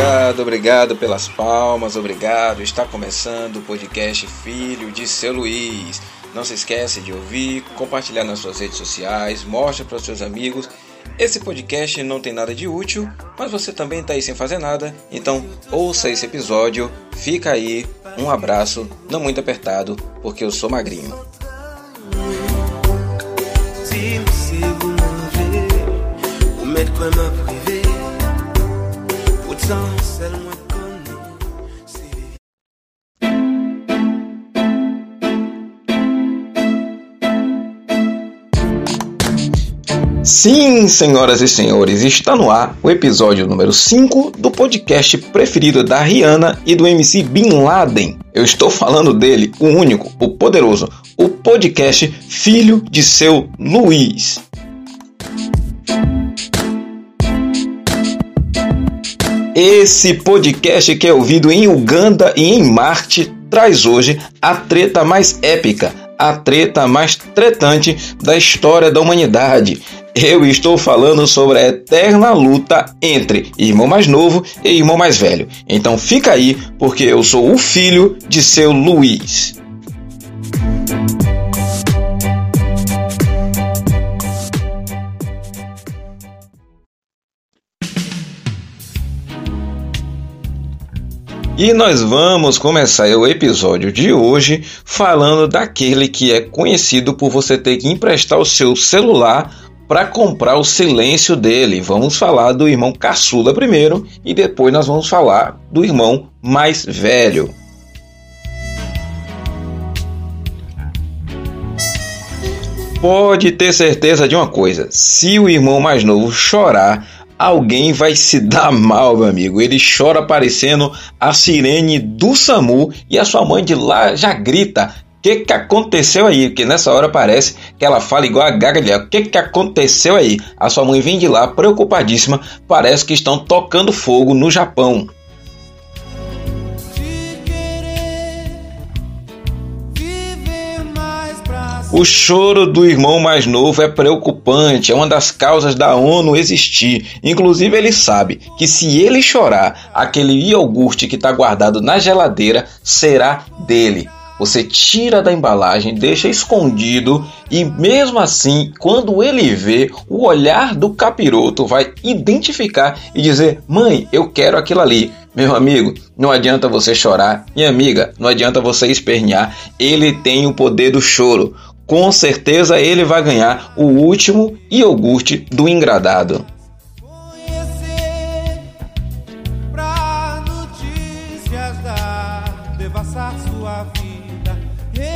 Obrigado, obrigado pelas palmas, obrigado. Está começando o podcast Filho de Seu Luiz. Não se esquece de ouvir, compartilhar nas suas redes sociais, mostre para os seus amigos. Esse podcast não tem nada de útil, mas você também está aí sem fazer nada, então ouça esse episódio, fica aí, um abraço, não muito apertado, porque eu sou magrinho. Sim, senhoras e senhores, está no ar o episódio número 5 do podcast preferido da Rihanna e do MC Bin Laden. Eu estou falando dele, o único, o poderoso, o podcast Filho de Seu Luiz. Esse podcast que é ouvido em Uganda e em Marte traz hoje a treta mais épica, a treta mais tretante da história da humanidade. Eu estou falando sobre a eterna luta entre irmão mais novo e irmão mais velho. Então fica aí, porque eu sou o filho de seu Luiz. E nós vamos começar o episódio de hoje falando daquele que é conhecido por você ter que emprestar o seu celular para comprar o silêncio dele. Vamos falar do irmão caçula primeiro e depois nós vamos falar do irmão mais velho. Pode ter certeza de uma coisa: se o irmão mais novo chorar, alguém vai se dar mal, meu amigo. Ele chora parecendo a sirene do SAMU e a sua mãe de lá já grita: que, que aconteceu aí? Porque nessa hora parece que ela fala igual a Gaga de O que, que aconteceu aí? A sua mãe vem de lá preocupadíssima. Parece que estão tocando fogo no Japão. O choro do irmão mais novo é preocupante, é uma das causas da ONU existir. Inclusive, ele sabe que se ele chorar, aquele iogurte que está guardado na geladeira será dele. Você tira da embalagem, deixa escondido e mesmo assim, quando ele vê, o olhar do capiroto vai identificar e dizer: "Mãe, eu quero aquilo ali". Meu amigo, não adianta você chorar. Minha amiga, não adianta você espernear. Ele tem o poder do choro com certeza ele vai ganhar o último iogurte do engradado.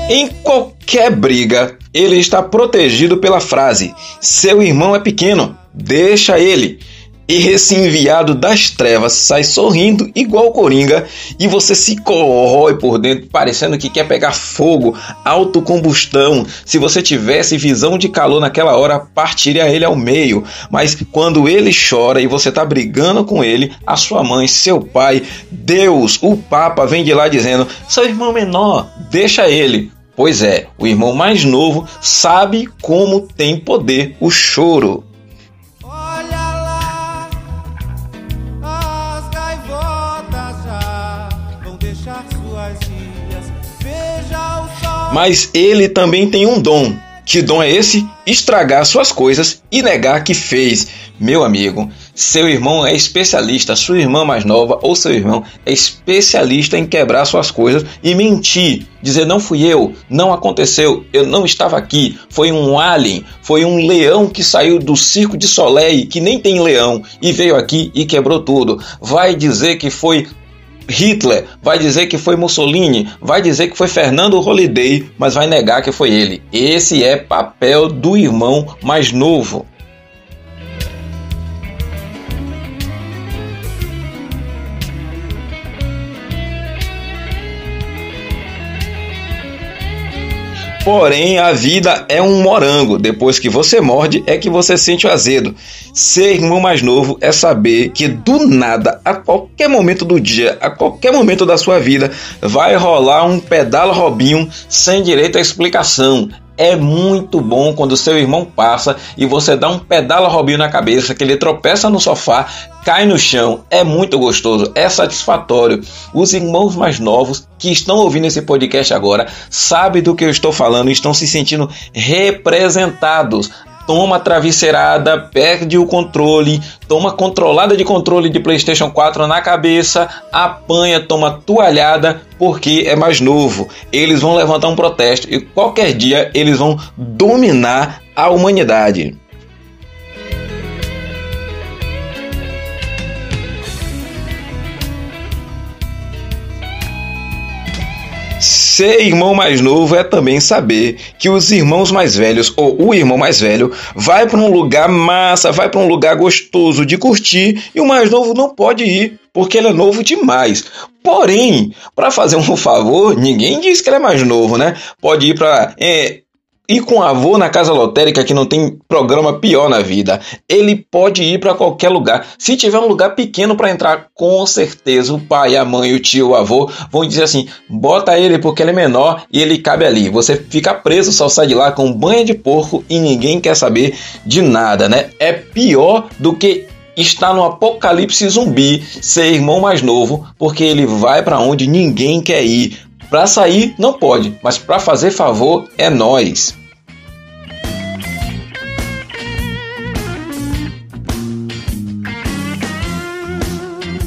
Em qualquer briga, ele está protegido pela frase: seu irmão é pequeno, deixa ele e esse enviado das trevas sai sorrindo igual Coringa e você se corrói por dentro, parecendo que quer pegar fogo, autocombustão. Se você tivesse visão de calor naquela hora, partiria ele ao meio. Mas quando ele chora e você está brigando com ele, a sua mãe, seu pai, Deus, o Papa vem de lá dizendo: seu irmão menor, deixa ele. Pois é, o irmão mais novo sabe como tem poder o choro. Mas ele também tem um dom. Que dom é esse? Estragar suas coisas e negar que fez. Meu amigo, seu irmão é especialista, sua irmã mais nova ou seu irmão é especialista em quebrar suas coisas e mentir. Dizer não fui eu, não aconteceu, eu não estava aqui, foi um alien, foi um leão que saiu do circo de Soleil, que nem tem leão, e veio aqui e quebrou tudo. Vai dizer que foi Hitler, vai dizer que foi Mussolini, vai dizer que foi Fernando Holliday, mas vai negar que foi ele. Esse é papel do irmão mais novo. Porém, a vida é um morango. Depois que você morde, é que você sente o azedo. Ser irmão mais novo é saber que do nada, a qualquer momento do dia, a qualquer momento da sua vida, vai rolar um pedala Robinho sem direito à explicação. É muito bom quando seu irmão passa e você dá um pedala Robinho na cabeça, que ele tropeça no sofá, cai no chão. É muito gostoso, é satisfatório. Os irmãos mais novos que estão ouvindo esse podcast agora sabem do que eu estou falando e estão se sentindo representados toma travesseirada, perde o controle, toma controlada de controle de PlayStation 4 na cabeça, apanha, toma toalhada porque é mais novo. Eles vão levantar um protesto e qualquer dia eles vão dominar a humanidade. Ser irmão mais novo é também saber que os irmãos mais velhos ou o irmão mais velho vai para um lugar massa, vai para um lugar gostoso de curtir e o mais novo não pode ir porque ele é novo demais. Porém, para fazer um favor, ninguém diz que ele é mais novo, né? Pode ir para é, ir com o avô na casa lotérica que não tem programa pior na vida. Ele pode ir para qualquer lugar. Se tiver um lugar pequeno para entrar, com certeza o pai, a mãe, o tio, o avô vão dizer assim: bota ele porque ele é menor e ele cabe ali. Você fica preso, só sai de lá com banha de porco e ninguém quer saber de nada, né? É pior do que estar no apocalipse zumbi, ser irmão mais novo, porque ele vai para onde ninguém quer ir para sair não pode, mas para fazer favor é nós.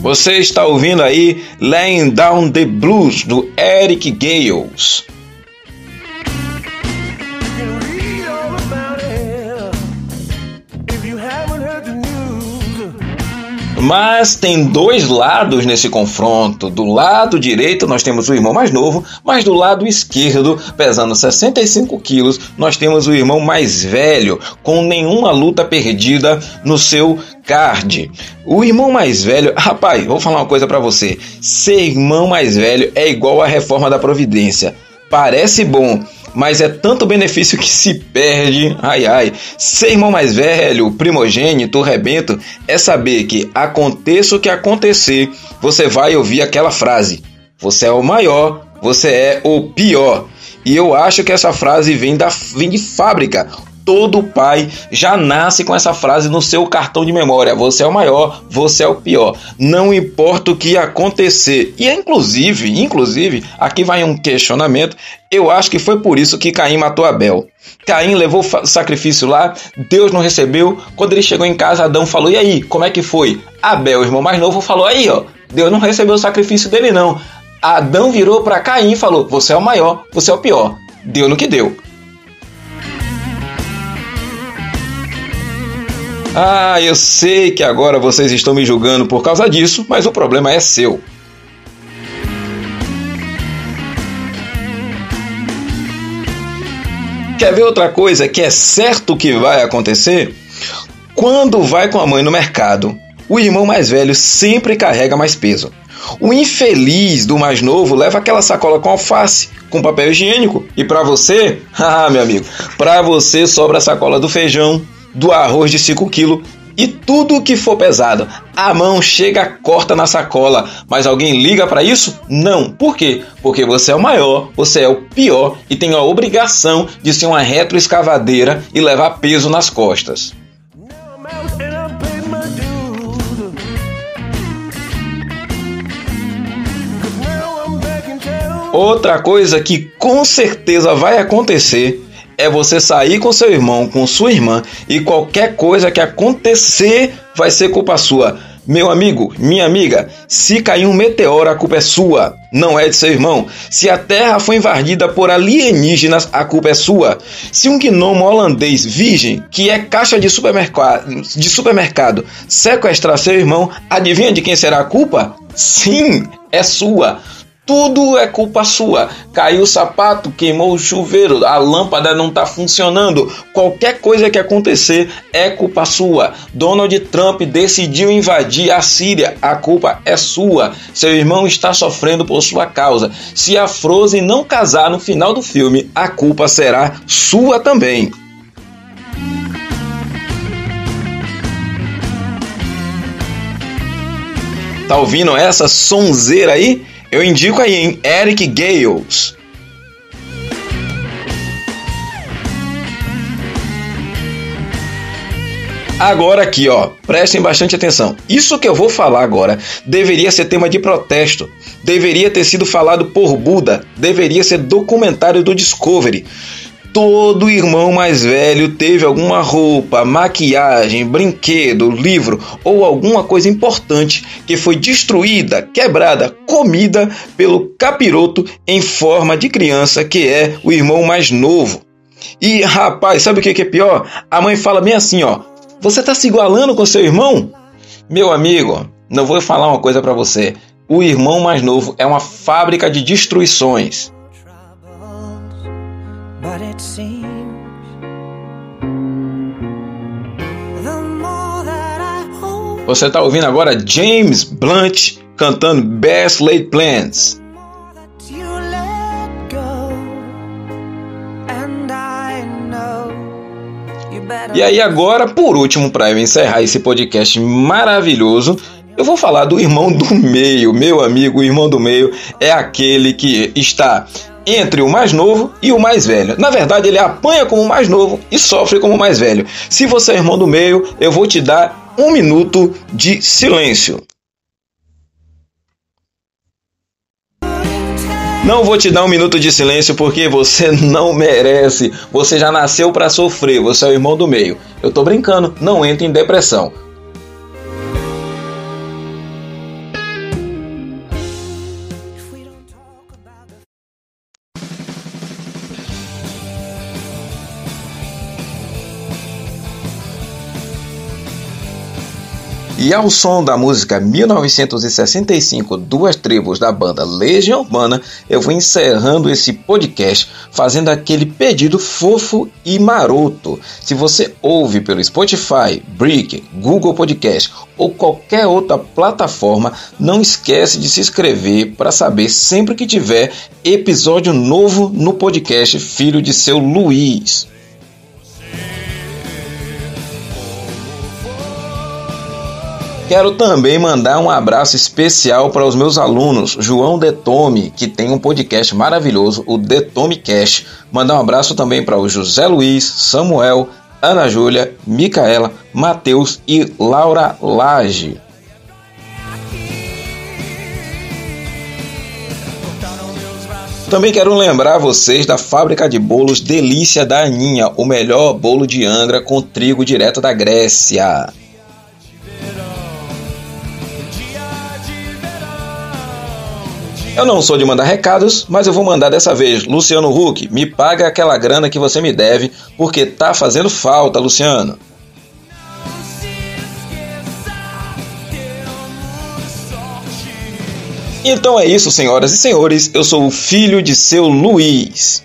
Você está ouvindo aí Laying Down the Blues do Eric Gales. Mas tem dois lados nesse confronto. Do lado direito nós temos o irmão mais novo, mas do lado esquerdo, pesando 65 quilos, nós temos o irmão mais velho, com nenhuma luta perdida no seu card. O irmão mais velho, rapaz, vou falar uma coisa para você. Ser irmão mais velho é igual à reforma da Providência. Parece bom, mas é tanto benefício que se perde. Ai ai. Ser irmão mais velho, primogênito, rebento, é saber que aconteça o que acontecer, você vai ouvir aquela frase: Você é o maior, você é o pior. E eu acho que essa frase vem, da, vem de fábrica todo pai já nasce com essa frase no seu cartão de memória: você é o maior, você é o pior. Não importa o que acontecer. E inclusive, inclusive, aqui vai um questionamento. Eu acho que foi por isso que Caim matou Abel. Caim levou o sacrifício lá, Deus não recebeu. Quando ele chegou em casa, Adão falou: "E aí, como é que foi?" Abel, irmão mais novo, falou: "Aí, ó, Deus não recebeu o sacrifício dele não." Adão virou para Caim e falou: "Você é o maior, você é o pior." Deu no que deu. Ah, eu sei que agora vocês estão me julgando por causa disso, mas o problema é seu. Quer ver outra coisa que é certo que vai acontecer? Quando vai com a mãe no mercado, o irmão mais velho sempre carrega mais peso. O infeliz do mais novo leva aquela sacola com alface, com papel higiênico. E para você, ah, meu amigo, para você sobra a sacola do feijão, do arroz de 5 kg e tudo que for pesado. A mão chega, corta na sacola, mas alguém liga para isso? Não. Por quê? Porque você é o maior, você é o pior e tem a obrigação de ser uma retroescavadeira e levar peso nas costas. Outra coisa que com certeza vai acontecer é você sair com seu irmão, com sua irmã e qualquer coisa que acontecer vai ser culpa sua. Meu amigo, minha amiga, se cair um meteoro, a culpa é sua, não é de seu irmão. Se a Terra foi invadida por alienígenas, a culpa é sua. Se um gnomo holandês virgem, que é caixa de de supermercado, sequestrar seu irmão, adivinha de quem será a culpa? Sim, é sua. Tudo é culpa sua. Caiu o sapato, queimou o chuveiro, a lâmpada não está funcionando. Qualquer coisa que acontecer é culpa sua. Donald Trump decidiu invadir a Síria, a culpa é sua. Seu irmão está sofrendo por sua causa. Se a Frozen não casar no final do filme, a culpa será sua também. Tá ouvindo essa sonzeira aí? Eu indico aí, hein? Eric Gales. Agora aqui, ó, prestem bastante atenção. Isso que eu vou falar agora deveria ser tema de protesto, deveria ter sido falado por Buda, deveria ser documentário do Discovery. Todo irmão mais velho teve alguma roupa, maquiagem, brinquedo, livro ou alguma coisa importante que foi destruída, quebrada, comida pelo capiroto em forma de criança, que é o irmão mais novo. E rapaz, sabe o que é pior? A mãe fala bem assim, ó: você está se igualando com seu irmão? Meu amigo, não vou falar uma coisa para você. O irmão mais novo é uma fábrica de destruições. Você está ouvindo agora James Blunt cantando Best Laid Plans. E aí agora, por último, para eu encerrar esse podcast maravilhoso, eu vou falar do irmão do meio. Meu amigo, o irmão do meio é aquele que está entre o mais novo e o mais velho. Na verdade, ele apanha como o mais novo e sofre como o mais velho. Se você é irmão do meio, eu vou te dar um minuto de silêncio. Não vou te dar um minuto de silêncio porque você não merece. Você já nasceu para sofrer. Você é o irmão do meio. Eu tô brincando. Não entre em depressão. E ao som da música 1965 Duas Tribos da banda Legião Urbana, eu vou encerrando esse podcast fazendo aquele pedido fofo e maroto. Se você ouve pelo Spotify, Brick, Google Podcast ou qualquer outra plataforma, não esquece de se inscrever para saber sempre que tiver episódio novo no podcast Filho de seu Luiz. Quero também mandar um abraço especial para os meus alunos, João Detome, que tem um podcast maravilhoso, o Detome Cash. Mandar um abraço também para o José Luiz, Samuel, Ana Júlia, Micaela, Matheus e Laura Lage. Também quero lembrar vocês da fábrica de bolos Delícia da Aninha, o melhor bolo de Angra com trigo direto da Grécia. Eu não sou de mandar recados, mas eu vou mandar dessa vez. Luciano Huck, me paga aquela grana que você me deve, porque tá fazendo falta, Luciano. Então é isso, senhoras e senhores. Eu sou o filho de seu Luiz.